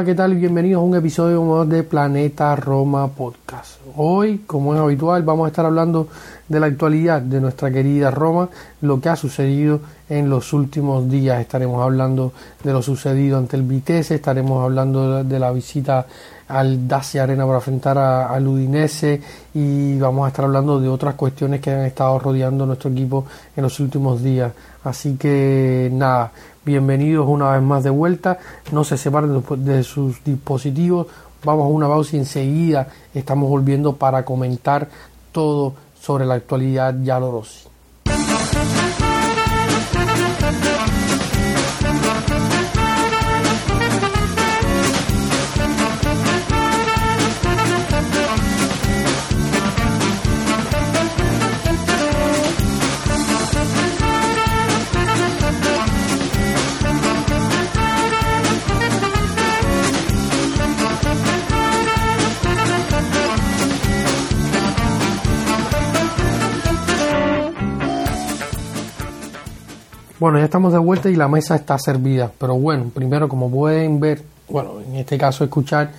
Hola, ¿qué tal? Bienvenidos a un episodio más de Planeta Roma Podcast. Hoy, como es habitual, vamos a estar hablando de la actualidad de nuestra querida Roma, lo que ha sucedido en los últimos días. Estaremos hablando de lo sucedido ante el Vitesse, estaremos hablando de la visita al Dacia Arena para enfrentar al Udinese y vamos a estar hablando de otras cuestiones que han estado rodeando nuestro equipo en los últimos días. Así que nada, bienvenidos una vez más de vuelta, no se separen de sus dispositivos, vamos a una pausa y enseguida estamos volviendo para comentar todo sobre la actualidad. Yalorosi. Bueno, ya estamos de vuelta y la mesa está servida. Pero bueno, primero, como pueden ver, bueno, en este caso escuchar,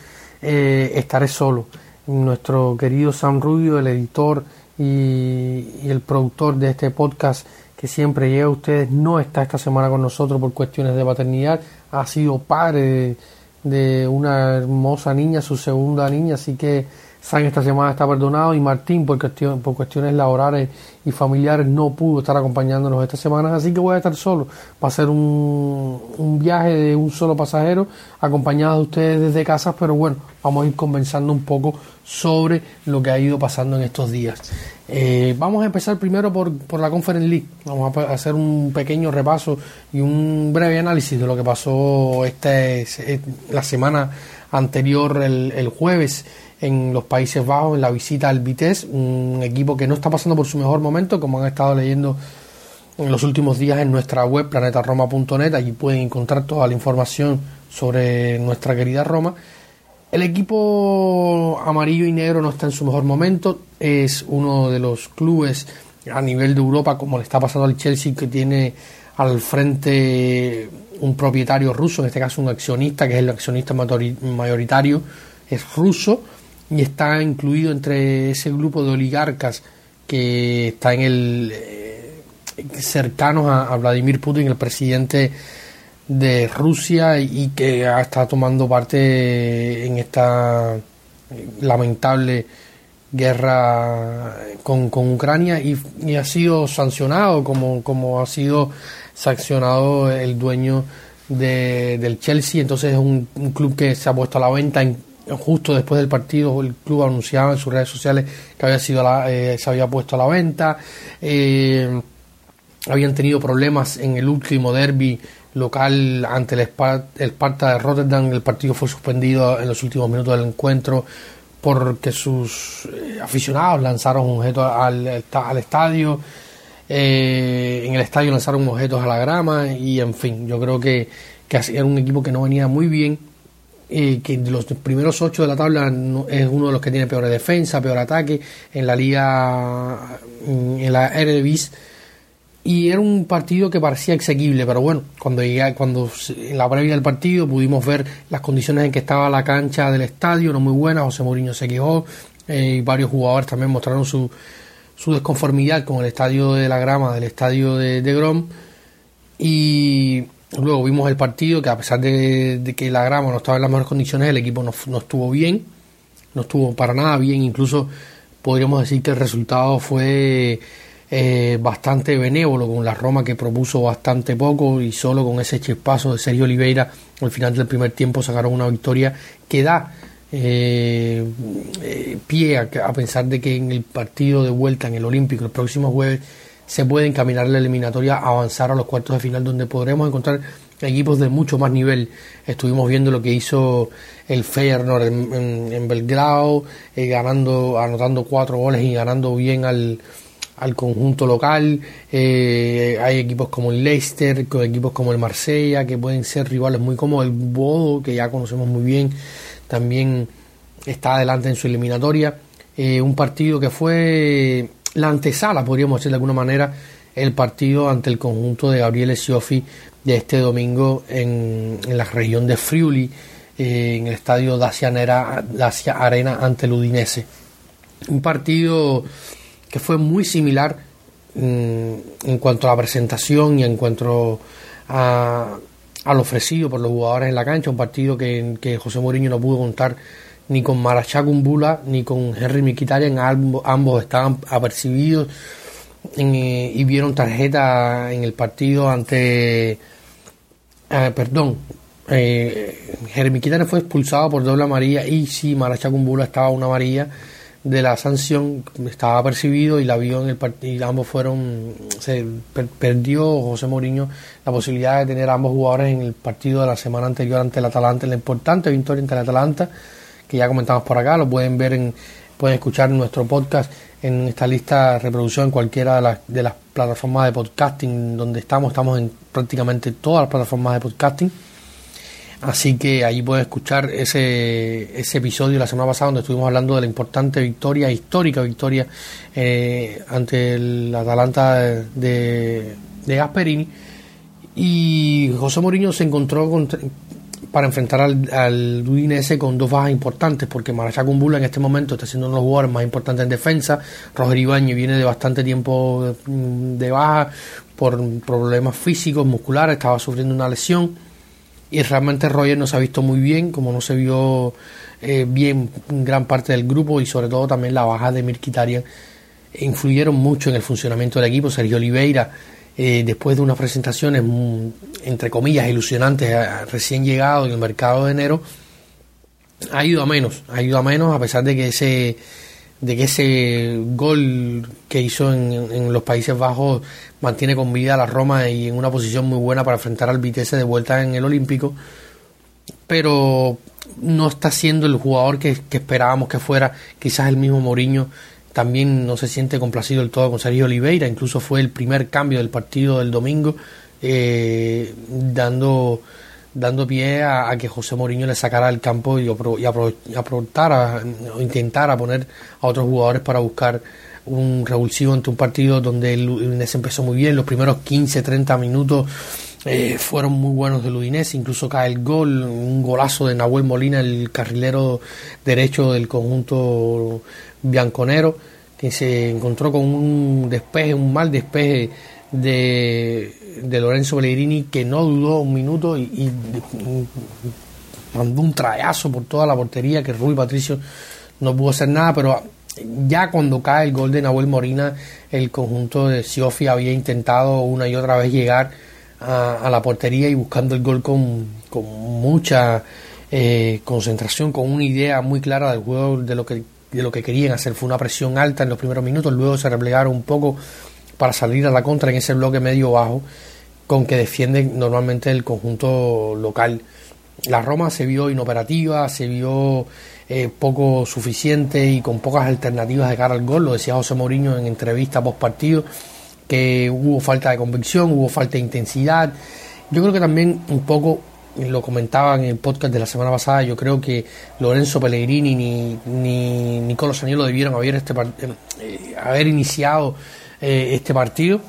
eh, estaré solo. Nuestro querido Sam Rubio, el editor y, el productor de este podcast que siempre llega a ustedes, no está esta semana con nosotros por cuestiones de paternidad. Ha sido padre de una hermosa niña, su segunda niña, así que San esta semana está perdonado y Martín por, por cuestiones laborales y familiares no pudo estar acompañándonos esta semana, así que voy a estar solo. Va a ser un, un viaje de un solo pasajero acompañado de ustedes desde casa, pero bueno, vamos a ir conversando un poco sobre lo que ha ido pasando en estos días. Eh, vamos a empezar primero por, por la Conference League. Vamos a hacer un pequeño repaso y un breve análisis de lo que pasó este, la semana anterior, el, el jueves en los Países Bajos en la visita al Vitesse, un equipo que no está pasando por su mejor momento, como han estado leyendo en los últimos días en nuestra web planetaroma.net, allí pueden encontrar toda la información sobre nuestra querida Roma. El equipo amarillo y negro no está en su mejor momento, es uno de los clubes a nivel de Europa, como le está pasando al Chelsea, que tiene al frente un propietario ruso, en este caso un accionista, que es el accionista mayoritario, es ruso, y está incluido entre ese grupo de oligarcas que está en el eh, cercanos a, Vladimir Putin, el presidente de Rusia y que está tomando parte en esta lamentable guerra con, Ucrania y, ha sido sancionado como, como ha sido sancionado el dueño de, del Chelsea. Entonces es un, un, club que se ha puesto a la venta en, justo después del partido el club anunciaba en sus redes sociales que había sido eh, se había puesto a la venta eh, habían tenido problemas en el último derby local ante el, Sparta de Rotterdam. El partido fue suspendido en los últimos minutos del encuentro porque sus eh, aficionados lanzaron objetos al, al estadio. En el estadio lanzaron objetos a la grama y en fin yo creo que, que era un equipo que no venía muy bien que de los primeros ocho de la tabla es uno de los que tiene peor defensa, peor ataque en la liga, en la Eredivisie. Y era un partido que parecía exequible, pero bueno, cuando llegué, cuando en la previa del partido pudimos ver las condiciones en que estaba la cancha del estadio, no muy buena, José Mourinho se quejó eh, y varios jugadores también mostraron su, su desconformidad con el estadio de la grama, del estadio de, de Grom. Y Luego vimos el partido que a pesar de, que la grama no estaba en las mejores condiciones, el equipo no, no, estuvo bien, no estuvo para nada bien, incluso podríamos decir que el resultado fue eh, bastante benévolo con la Roma que propuso bastante poco y solo con ese chispazo de Sergio Oliveira al final del primer tiempo sacaron una victoria que da eh, eh, pie a, a, pensar de que en el partido de vuelta en el Olímpico el próximo jueves se puede encaminar la eliminatoria a avanzar a los cuartos de final donde podremos encontrar equipos de mucho más nivel. Estuvimos viendo lo que hizo el Feyenoord en, Belgrado, eh, ganando, anotando cuatro goles y ganando bien al, al conjunto local. Eh, hay equipos como el Leicester, con equipos como el Marsella, que pueden ser rivales muy como el Bodo, que ya conocemos muy bien, también está adelante en su eliminatoria. Eh, un partido que fue la antesala, podríamos decir de alguna manera, el partido ante el conjunto de Gabriele Scioffi de este domingo en, la región de Friuli, eh, en el estadio Dacia, Arena ante el Udinese. Un partido que fue muy similar mm, en cuanto a la presentación y en cuanto a, al ofrecido por los jugadores en la cancha, un partido que, que José Mourinho no pudo contar ni con Marachá Kumbula ni con Henry Mkhitaryan, ambos, estaban apercibidos eh, y vieron tarjeta en el partido ante, eh, perdón, eh, Henry Mkhitaryan fue expulsado por doble amarilla y sí, Marachá Kumbula estaba una amarilla de la sanción estaba apercibido y la vio en el partido ambos fueron se perdió José Mourinho la posibilidad de tener ambos jugadores en el partido de la semana anterior ante el Atalanta la importante victoria ante el Atalanta que ya comentamos por acá, lo pueden ver en, pueden escuchar nuestro podcast en esta lista de reproducción en cualquiera de las, de las plataformas de podcasting donde estamos, estamos en prácticamente todas las plataformas de podcasting. Así que ahí pueden escuchar ese, ese episodio la semana pasada donde estuvimos hablando de la importante victoria, histórica victoria eh, ante el Atalanta de, de Gasperini. Y José Mourinho se encontró con, para enfrentar al, al Udinese con dos bajas importantes, porque Marachá Kumbula en este momento está siendo uno de los jugadores más importantes en defensa. Roger Ibáñez viene de bastante tiempo de, baja por problemas físicos, musculares, estaba sufriendo una lesión. Y realmente Roger no se ha visto muy bien, como no se vio eh, bien gran parte del grupo y sobre todo también la baja de Mirkitarian influyeron mucho en el funcionamiento del equipo. Sergio Oliveira eh, después de unas presentaciones, mm, entre comillas, ilusionantes, eh, recién llegado en el mercado de enero, ha ido a menos, ha ido a menos a pesar de que ese de que ese gol que hizo en, los Países Bajos mantiene con vida a la Roma y en una posición muy buena para enfrentar al Vitesse de vuelta en el Olímpico, pero no está siendo el jugador que, que esperábamos que fuera, quizás el mismo Mourinho también no se siente complacido del todo con Sergio Oliveira, incluso fue el primer cambio del partido del domingo, eh, dando, dando pie a, que José Mourinho le sacara el campo y, y, aportara o intentara poner a otros jugadores para buscar un revulsivo ante un partido donde el Udinese empezó muy bien, los primeros 15-30 minutos eh, fueron muy buenos del Udinese, incluso cae el gol, un golazo de Nahuel Molina, el carrilero derecho del conjunto bianconero, que se encontró con un despeje, un mal despeje de, de Lorenzo Pellegrini, que no dudó un minuto y, mandó un trayazo por toda la portería, que Rui Patricio no pudo hacer nada, pero ya cuando cae el gol de Nahuel Morina, el conjunto de Siofi había intentado una y otra vez llegar a, la portería y buscando el gol con, con mucha eh, concentración, con una idea muy clara del juego, de lo que de lo que querían hacer. Fue una presión alta en los primeros minutos, luego se replegaron un poco para salir a la contra en ese bloque medio bajo con que defienden normalmente el conjunto local. La Roma se vio inoperativa, se vio eh, poco suficiente y con pocas alternativas de cara al gol, lo decía José Mourinho en entrevista post partido, que hubo falta de convicción, hubo falta de intensidad. Yo creo que también un poco lo comentaba en el podcast de la semana pasada, yo creo que Lorenzo Pellegrini ni, ni Nicolò Saniolo debieron haber, este, eh, haber iniciado eh, este partido,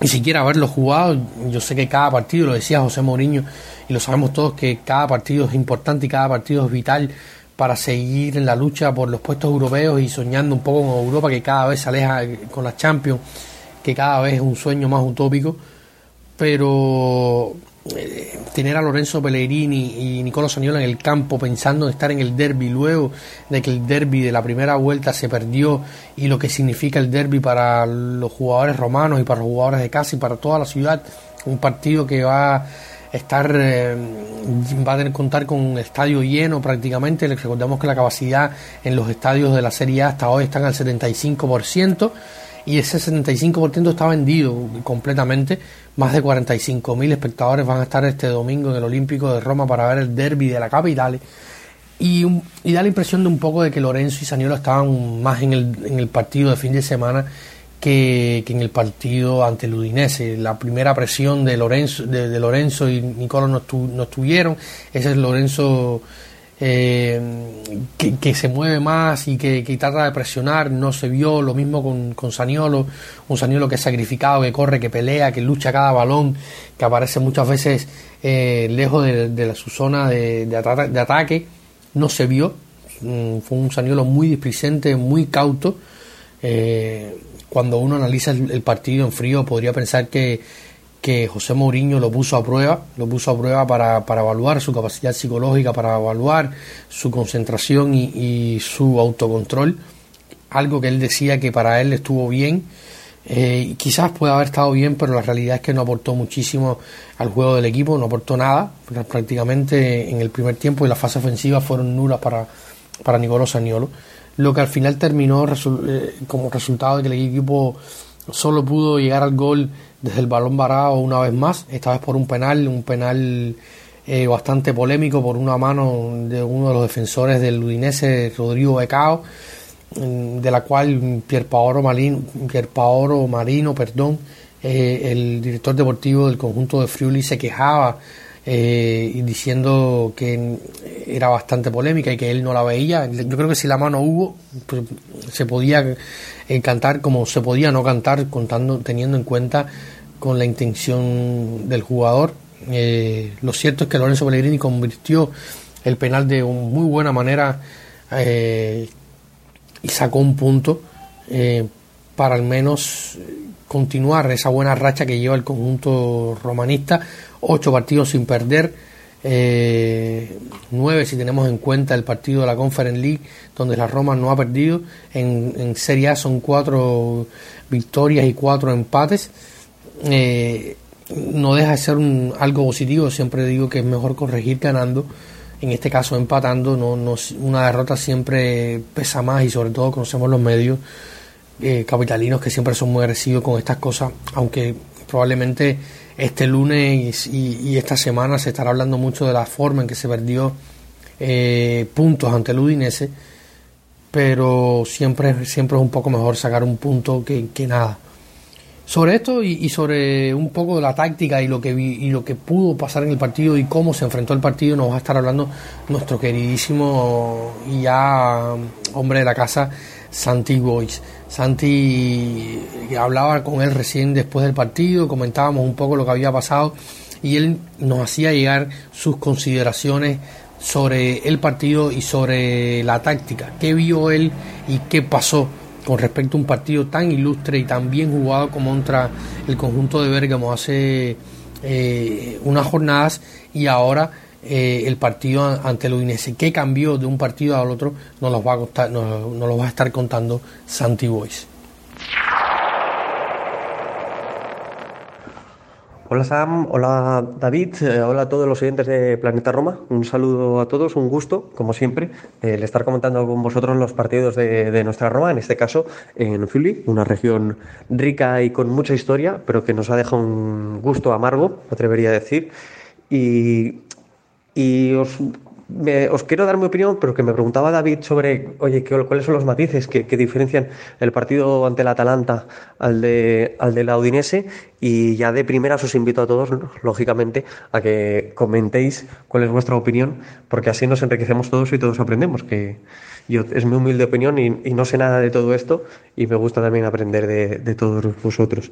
ni siquiera haberlo jugado. Yo sé que cada partido, lo decía José Mourinho, y lo sabemos todos, que cada partido es importante y cada partido es vital para seguir en la lucha por los puestos europeos y soñando un poco con Europa que cada vez se aleja con la Champions, que cada vez es un sueño más utópico. Pero eh, tener a Lorenzo Pellegrini y Nicolò Saniola en el campo pensando en estar en el derby luego de que el derby de la primera vuelta se perdió y lo que significa el derby para los jugadores romanos y para los jugadores de casa y para toda la ciudad, un partido que va a estar eh, va a tener contar con un estadio lleno prácticamente, recordemos que la capacidad en los estadios de la Serie A hasta hoy están al 75% y ese 75% está vendido completamente. Más de 45.000 espectadores van a estar este domingo en el Olímpico de Roma para ver el derby de la capital. Y, da la impresión de un poco de que Lorenzo y Saniolo estaban más en el, en el partido de fin de semana que, en el partido ante el Udinese. La primera presión de Lorenzo, de, Lorenzo y Nicolo no, no estuvieron. Ese es Lorenzo eh, que, se mueve más y que, trata de presionar, no se vio lo mismo con, con Saniolo, un Saniolo que es sacrificado, que corre, que pelea, que lucha cada balón, que aparece muchas veces eh, lejos de, su zona de, de, ataque, no se vio, mm, fue un Saniolo muy displicente, muy cauto, eh, cuando uno analiza el partido en frío podría pensar que que José Mourinho lo puso a prueba, lo puso a prueba para, para evaluar su capacidad psicológica, para evaluar su concentración y, su autocontrol, algo que él decía que para él estuvo bien, eh, quizás pueda haber estado bien, pero la realidad es que no aportó muchísimo al juego del equipo, no aportó nada, prácticamente en el primer tiempo y la fase ofensiva fueron nulas para, para Nicolás Saniolo, lo que al final terminó eh, como resultado de que el equipo solo pudo llegar al gol desde el balón varado una vez más, esta vez por un penal, un penal eh, bastante polémico por una mano de uno de los defensores del Udinese, Rodrigo Becao, de la cual Pierpaolo Marino, Pierpaolo Marino perdón, eh, el director deportivo del conjunto de Friuli se quejaba eh, diciendo que era bastante polémica y que él no la veía. Yo creo que si la mano hubo, pues, se podía cantar como se podía no cantar, contando, teniendo en cuenta con la intención del jugador. Eh, lo cierto es que Lorenzo Pellegrini convirtió el penal de una muy buena manera eh, y sacó un punto eh, para al menos continuar esa buena racha que lleva el conjunto romanista. Ocho partidos sin perder, nueve si tenemos en cuenta el partido de la Conference League, donde la Roma no ha perdido. En, en Serie A son cuatro victorias y cuatro empates eh, no deja de ser un, algo positivo. Siempre digo que es mejor corregir ganando. En este caso, empatando, no, no, una derrota siempre pesa más y sobre todo conocemos los medios eh, capitalinos que siempre son muy agresivos con estas cosas, aunque probablemente este lunes y, esta semana se estará hablando mucho de la forma en que se perdió eh, puntos ante el Udinese, pero siempre, siempre es un poco mejor sacar un punto que, que nada. Sobre esto y, sobre un poco de la táctica y lo que y lo que pudo pasar en el partido y cómo se enfrentó el partido, nos va a estar hablando nuestro queridísimo y ya hombre de la casa, Santi Boys. Santi hablaba con él recién después del partido, comentábamos un poco lo que había pasado y él nos hacía llegar sus consideraciones sobre el partido y sobre la táctica, qué vio él y qué pasó con respecto a un partido tan ilustre y tan bien jugado como contra el conjunto de Bergamo hace eh, unas jornadas y ahora eh, el partido ante el Udinese. ¿Qué cambió de un partido al otro? Nos lo va a, nos, va a estar contando Santi Boys. Hola Sam, hola David, eh, hola a todos los oyentes de Planeta Roma. Un saludo a todos, un gusto, como siempre, el estar comentando con vosotros los partidos de, nuestra Roma, en este caso en Friuli, una región rica y con mucha historia, pero que nos ha dejado un gusto amargo, me atrevería a decir. Y, y os os quiero dar mi opinión, pero que me preguntaba David sobre, oye, ¿cuáles son los matices que, diferencian el partido ante el Atalanta al de, al de la Udinese? Y ya de primeras os invito a todos, lógicamente, a que comentéis cuál es vuestra opinión, porque así nos enriquecemos todos y todos aprendemos, que yo es mi humilde opinión y, no sé nada de todo esto y me gusta también aprender de, todos vosotros.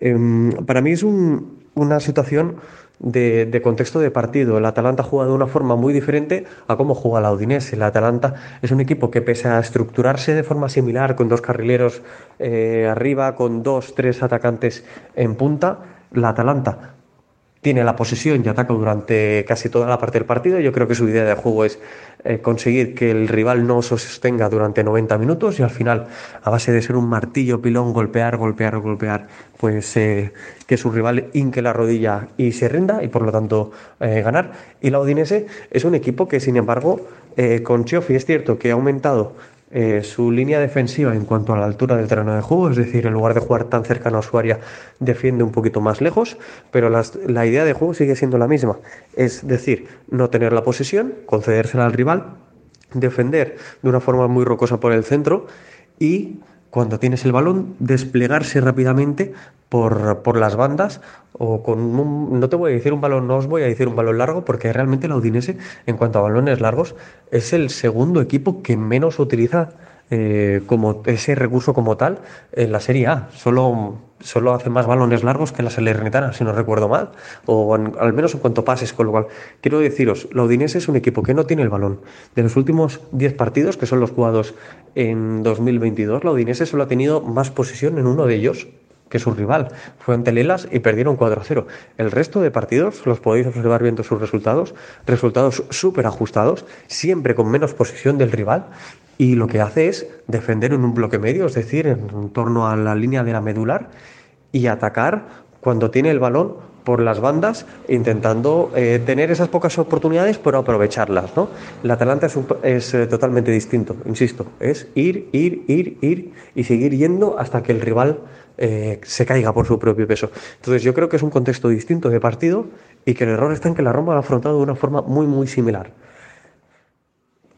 Em, para mí es una situación de, contexto de partido. El Atalanta juega de una forma muy diferente a cómo juega la Udinese. El Atalanta es un equipo que pese a estructurarse de forma similar, con dos carrileros eh, arriba, con dos, tres atacantes en punta, la Atalanta tiene la posesión y ataca durante casi toda la parte del partido. Yo creo que su idea de juego es eh, conseguir que el rival no se sostenga durante 90 minutos y al final, a base de ser un martillo pilón, golpear, golpear, golpear, pues eh, que su rival hinque la rodilla y se rinda y por lo tanto eh, ganar. Y la Odinese es un equipo que, sin embargo, con Chiofi es cierto que ha aumentado eh, su línea defensiva en cuanto a la altura del terreno de juego, es decir, en lugar de jugar tan cercano a su área, defiende un poquito más lejos, pero la idea de juego sigue siendo la misma, es decir, no tener la posesión, concedérsela al rival, defender de una forma muy rocosa por el centro y cuando tienes el balón, desplegarse rápidamente por, por, las bandas o con un, no te voy a decir un balón, no os voy a decir un balón largo porque realmente la Udinese en cuanto a balones largos es el segundo equipo que menos utiliza eh, como ese recurso como tal en la Serie A. Solo, solo hace más balones largos que la Salernitana, si no recuerdo mal, o al menos en cuanto pases, con lo cual quiero deciros, la Udinese es un equipo que no tiene el balón. De los últimos 10 partidos, que son los jugados en 2022, la Udinese solo ha tenido más posesión en uno de ellos, que su rival. Fue ante Lelas y perdieron 4-0. El resto de partidos, los podéis observar viendo sus resultados, resultados súper ajustados, siempre con menos posesión del rival y lo que hace es defender en un bloque medio, es decir, en torno a la línea de la medular y atacar cuando tiene el balón por las bandas, intentando eh, tener esas pocas oportunidades, pero aprovecharlas. ¿no? El Atalanta es, eh, totalmente distinto, insisto, es ir, ir, ir, ir y seguir yendo hasta que el rival eh, se caiga por su propio peso. Entonces yo creo que es un contexto distinto de partido y que el error está en que la Roma lo ha afrontado de una forma muy, muy similar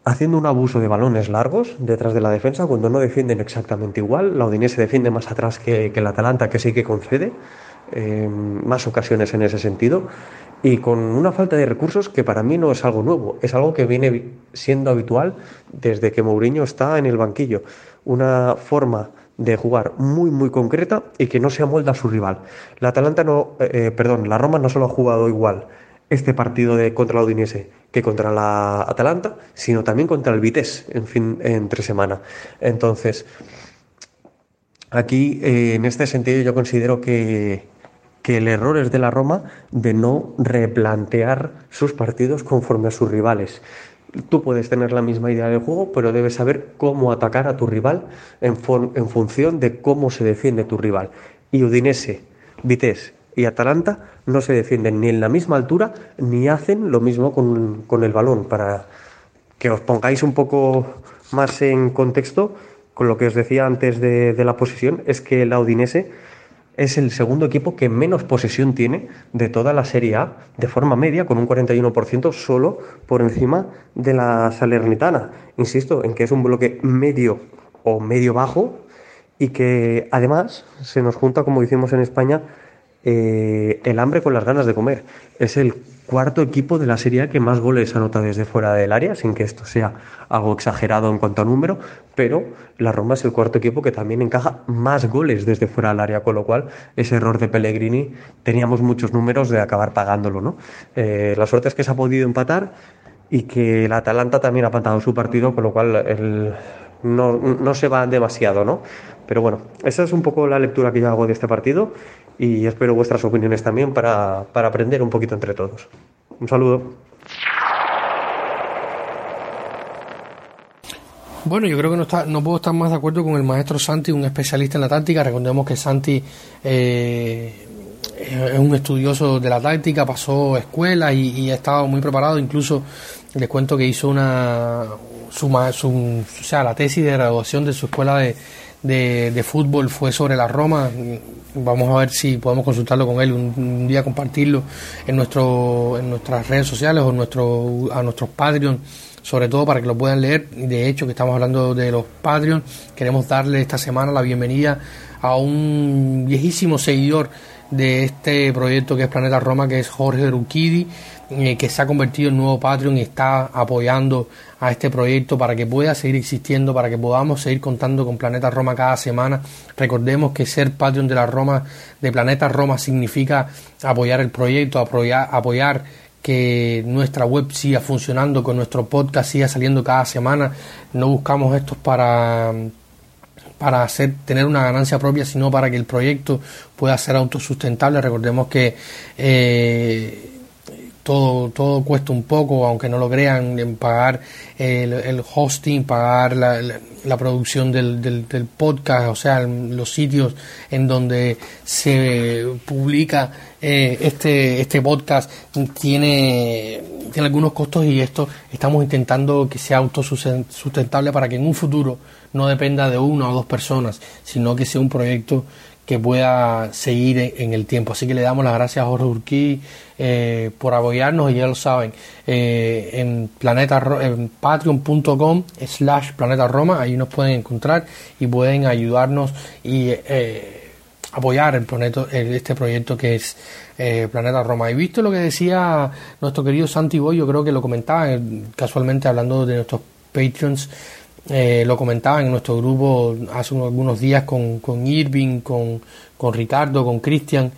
haciendo un abuso de balones largos detrás de la defensa cuando no defienden exactamente igual. La Udinese defiende más atrás que, el Atalanta, que sí que concede eh, más ocasiones en ese sentido. Y con una falta de recursos que para mí no es algo nuevo, es algo que viene siendo habitual desde que Mourinho está en el banquillo. Una forma de jugar muy muy concreta y que no se amolda a su rival. La Atalanta no, eh, perdón, la Roma no solo ha jugado igual este partido de contra la Udinese que contra la Atalanta, sino también contra el Vitesse en fin entre semana. Entonces, aquí eh, en este sentido yo considero que, que el error es de la Roma de no replantear sus partidos conforme a sus rivales. Tú puedes tener la misma idea de juego, pero debes saber cómo atacar a tu rival en, en función de cómo se defiende tu rival. Y Udinese, Vitesse y Atalanta no se defienden ni en la misma altura ni hacen lo mismo con, el balón. Para que os pongáis un poco más en contexto, con lo que os decía antes de, de la posición, es que el Audinese es el segundo equipo que menos posesión tiene de toda la Serie A de forma media, con un 41% solo por encima de la Salernitana. Insisto en que es un bloque medio o medio bajo y que además se nos junta, como decimos en España, eh, el hambre con las ganas de comer. Es el cuarto equipo de la Serie que más goles anota desde fuera del área, sin que esto sea algo exagerado en cuanto a número, pero la Roma es el cuarto equipo que también encaja más goles desde fuera del área, con lo cual ese error de Pellegrini teníamos muchos números de acabar pagándolo. ¿no? Eh, la suerte es que se ha podido empatar y que el Atalanta también ha empatado su partido, con lo cual no, no se va demasiado, ¿no? Pero bueno, esa es un poco la lectura que yo hago de este partido y espero vuestras opiniones también para, aprender un poquito entre todos. Un saludo. Bueno, yo creo que no, está, no puedo estar más de acuerdo con el maestro Santi, un especialista en la táctica. Recordemos que Santi eh, es un estudioso de la táctica, pasó escuela y, ha estado muy preparado. Incluso les cuento que hizo una su, su, o sea, la tesis de graduación de su escuela de, de, fútbol fue sobre la Roma. Vamos a ver si podemos consultarlo con él un, día, compartirlo en, nuestro, en nuestras redes sociales o nuestro, a nuestros Patreon, sobre todo para que lo puedan leer. De hecho, que estamos hablando de los Patreon, queremos darle esta semana la bienvenida a un viejísimo seguidor de este proyecto que es Planeta Roma, que es Jorge Ruquidi, que se ha convertido en nuevo Patreon y está apoyando a este proyecto para que pueda seguir existiendo, para que podamos seguir contando con Planeta Roma cada semana. Recordemos que ser Patreon de la Roma, de Planeta Roma, significa apoyar el proyecto, apoyar, apoyar que nuestra web siga funcionando, que nuestro podcast siga saliendo cada semana. No buscamos esto para para hacer tener una ganancia propia, sino para que el proyecto pueda ser autosustentable. Recordemos que eh, todo, todo cuesta un poco, aunque no lo crean, en pagar el, hosting, pagar la, la, producción del, del, del, podcast, o sea, los sitios en donde se publica eh, este, este podcast tiene, tiene algunos costos y esto estamos intentando que sea autosustentable para que en un futuro no dependa de una o dos personas, sino que sea un proyecto que pueda seguir en, el tiempo. Así que le damos las gracias a Jorge Urquí eh, por apoyarnos y ya lo saben, eh, en, planeta, en patreon.com slash planeta Roma, ahí nos pueden encontrar y pueden ayudarnos y eh, apoyar el proyecto, este proyecto que es Planeta Roma. Y visto lo que decía nuestro querido Santi Boy, yo creo que lo comentaba casualmente hablando de nuestros Patreons eh, lo comentaban en nuestro grupo hace algunos días con, con Irving, con, con Ricardo, con Cristian,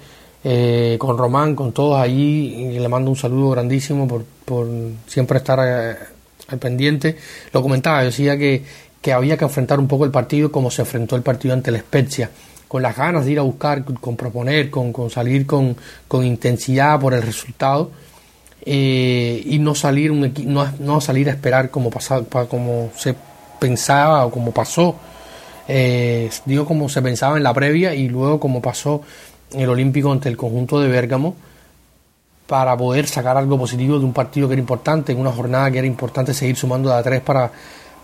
eh, con Román, con todos allí. Y le mando un saludo grandísimo por, por siempre estar eh, al pendiente. Lo comentaba, decía que, que había que enfrentar un poco el partido como se enfrentó el partido ante la Spezia con las ganas de ir a buscar, con proponer, con, con salir con, con, intensidad por el resultado y no salir un no, no salir a esperar como pasaba, como se pensaba o como pasó, eh, digo como se pensaba en la previa y luego como pasó el Olímpico ante el conjunto de Bérgamo para poder sacar algo positivo de un partido que era importante, en una jornada que era importante seguir sumando de a tres para,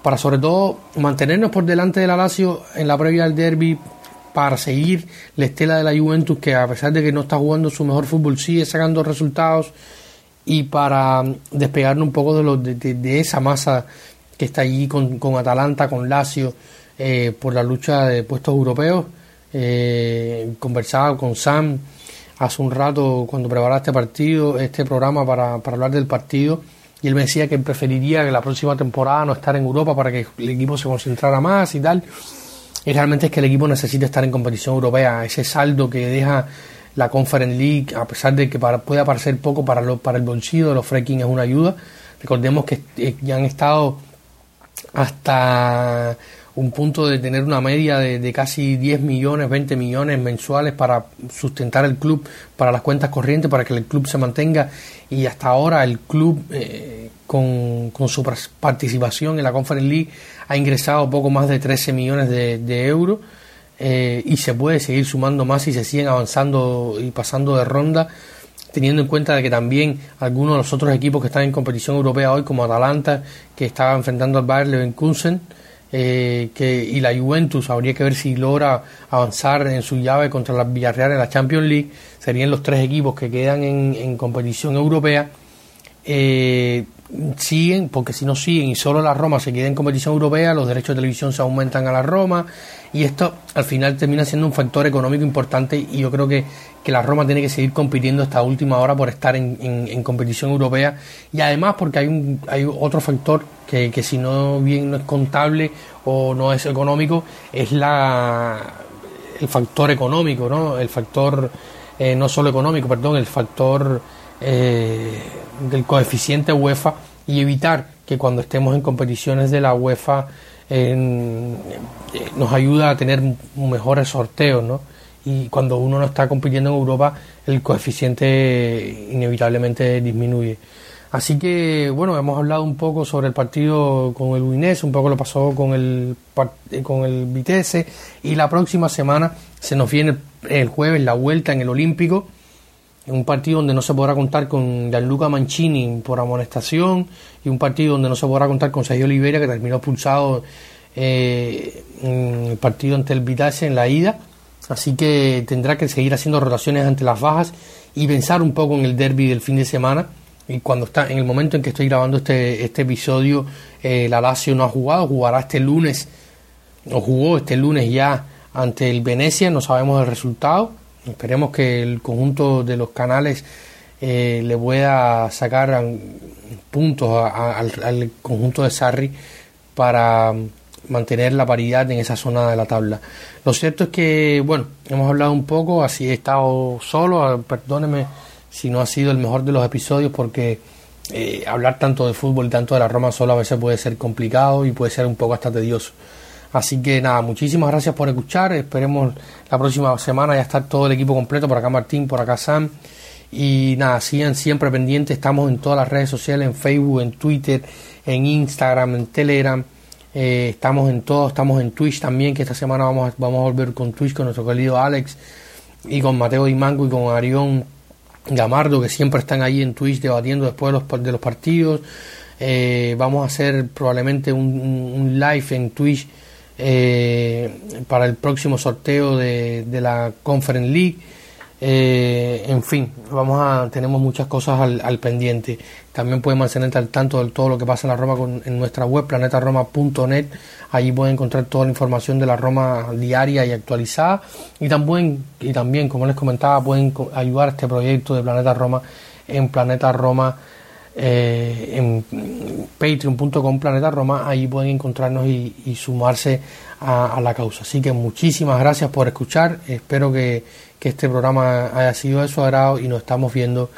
para sobre todo mantenernos por delante de la Lazio en la previa del derby para seguir la estela de la Juventus que a pesar de que no está jugando su mejor fútbol sigue sacando resultados y para despegarnos un poco de, lo, de esa masa que está allí con, con Atalanta, con Lazio, eh, por la lucha de puestos europeos. Eh, conversaba con Sam hace un rato cuando preparaba este partido, este programa para, para hablar del partido, y él me decía que preferiría que la próxima temporada no estar en Europa para que el equipo se concentrara más y tal. Y realmente es que el equipo necesita estar en competición europea. Ese saldo que deja la Conference League, a pesar de que para, pueda parecer poco para, lo, para el bolsillo de los Freaking, es una ayuda. Recordemos que eh, ya han estado hasta un punto de tener una media de, casi 10 millones, 20 millones mensuales para sustentar el club, para las cuentas corrientes, para que el club se mantenga. Y hasta ahora el club, eh, con, su participación en la Conference League, ha ingresado poco más de 13 millones de, euros. Eh, y se puede seguir sumando más y se siguen avanzando y pasando de ronda teniendo en cuenta de que también algunos de los otros equipos que están en competición europea hoy, como Atalanta, que estaba enfrentando al Bayern Leverkusen, eh, que, y la Juventus, habría que ver si logra avanzar en su llave contra la Villarreal en la Champions League, serían los tres equipos que quedan en, en competición europea. Eh, siguen, porque si no siguen y solo la Roma se queda en competición europea, los derechos de televisión se aumentan a la Roma y esto al final termina siendo un factor económico importante y yo creo que, que la Roma tiene que seguir compitiendo esta última hora por estar en, en, competición europea y además porque hay, un, hay otro factor que, que si no bien no es contable o no es económico, es la el factor económico, ¿no? El factor eh, no solo económico, perdón, el factor eh, del coeficiente UEFA y evitar que cuando estemos en competiciones de la UEFA eh, nos ayuda a tener mejores sorteos, ¿no? Y cuando uno no está compitiendo en Europa, el coeficiente inevitablemente disminuye. Así que, bueno, hemos hablado un poco sobre el partido con el Udinese, un poco lo pasó con el, con el Vitesse, y la próxima semana se nos viene el jueves la vuelta en el Olímpico, un partido donde no se podrá contar con Gianluca Mancini por amonestación y un partido donde no se podrá contar con Sergio Oliveira que terminó expulsado eh, el partido ante el Vitesse en la ida. Así que tendrá que seguir haciendo rotaciones ante las bajas y pensar un poco en el derby del fin de semana. Y cuando está en el momento en que estoy grabando este, este episodio eh, la Lazio no ha jugado jugará este lunes o jugó este lunes ya ante el Venecia no sabemos el resultado Esperemos que el conjunto de los canales eh, le pueda sacar puntos al, conjunto de Sarri para mantener la paridad en esa zona de la tabla. Lo cierto es que, bueno, hemos hablado un poco, así he estado solo, ah, perdóneme si no ha sido el mejor de los episodios porque eh, hablar tanto de fútbol y tanto de la Roma solo a veces puede ser complicado y puede ser un poco hasta tedioso. Así que nada, muchísimas gracias por escuchar. Esperemos la próxima semana ya estar todo el equipo completo. Por acá Martín, por acá Sam. Y nada, sigan siempre pendientes. Estamos en todas las redes sociales, en Facebook, en Twitter, en Instagram, en Telegram. Eh, estamos en todo, estamos en Twitch también, que esta semana vamos a, vamos a volver con Twitch con nuestro querido Alex y con Mateo Dimango y con Arión Gamardo, que siempre están ahí en Twitch debatiendo después de los, de los partidos. Eh, vamos a hacer probablemente un, un live en Twitch eh, para el próximo sorteo de, de la Conference League. Eh, en fin, vamos a tenemos muchas cosas al, al, pendiente. También pueden mantenerte al tanto de todo lo que pasa en la Roma con, en nuestra web planetaroma.net. Allí pueden encontrar toda la información de la Roma diaria y actualizada. Y también, y también como les comentaba, pueden ayudar a este proyecto de Planeta Roma en Planeta Roma eh, en patreon.com Planeta Roma, ahí pueden encontrarnos y, y sumarse a, la causa. Así que muchísimas gracias por escuchar, espero que, que este programa haya sido de su agrado y nos estamos viendo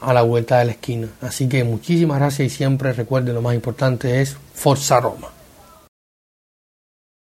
a la vuelta de la esquina. Así que muchísimas gracias y siempre recuerden lo más importante es Forza Roma.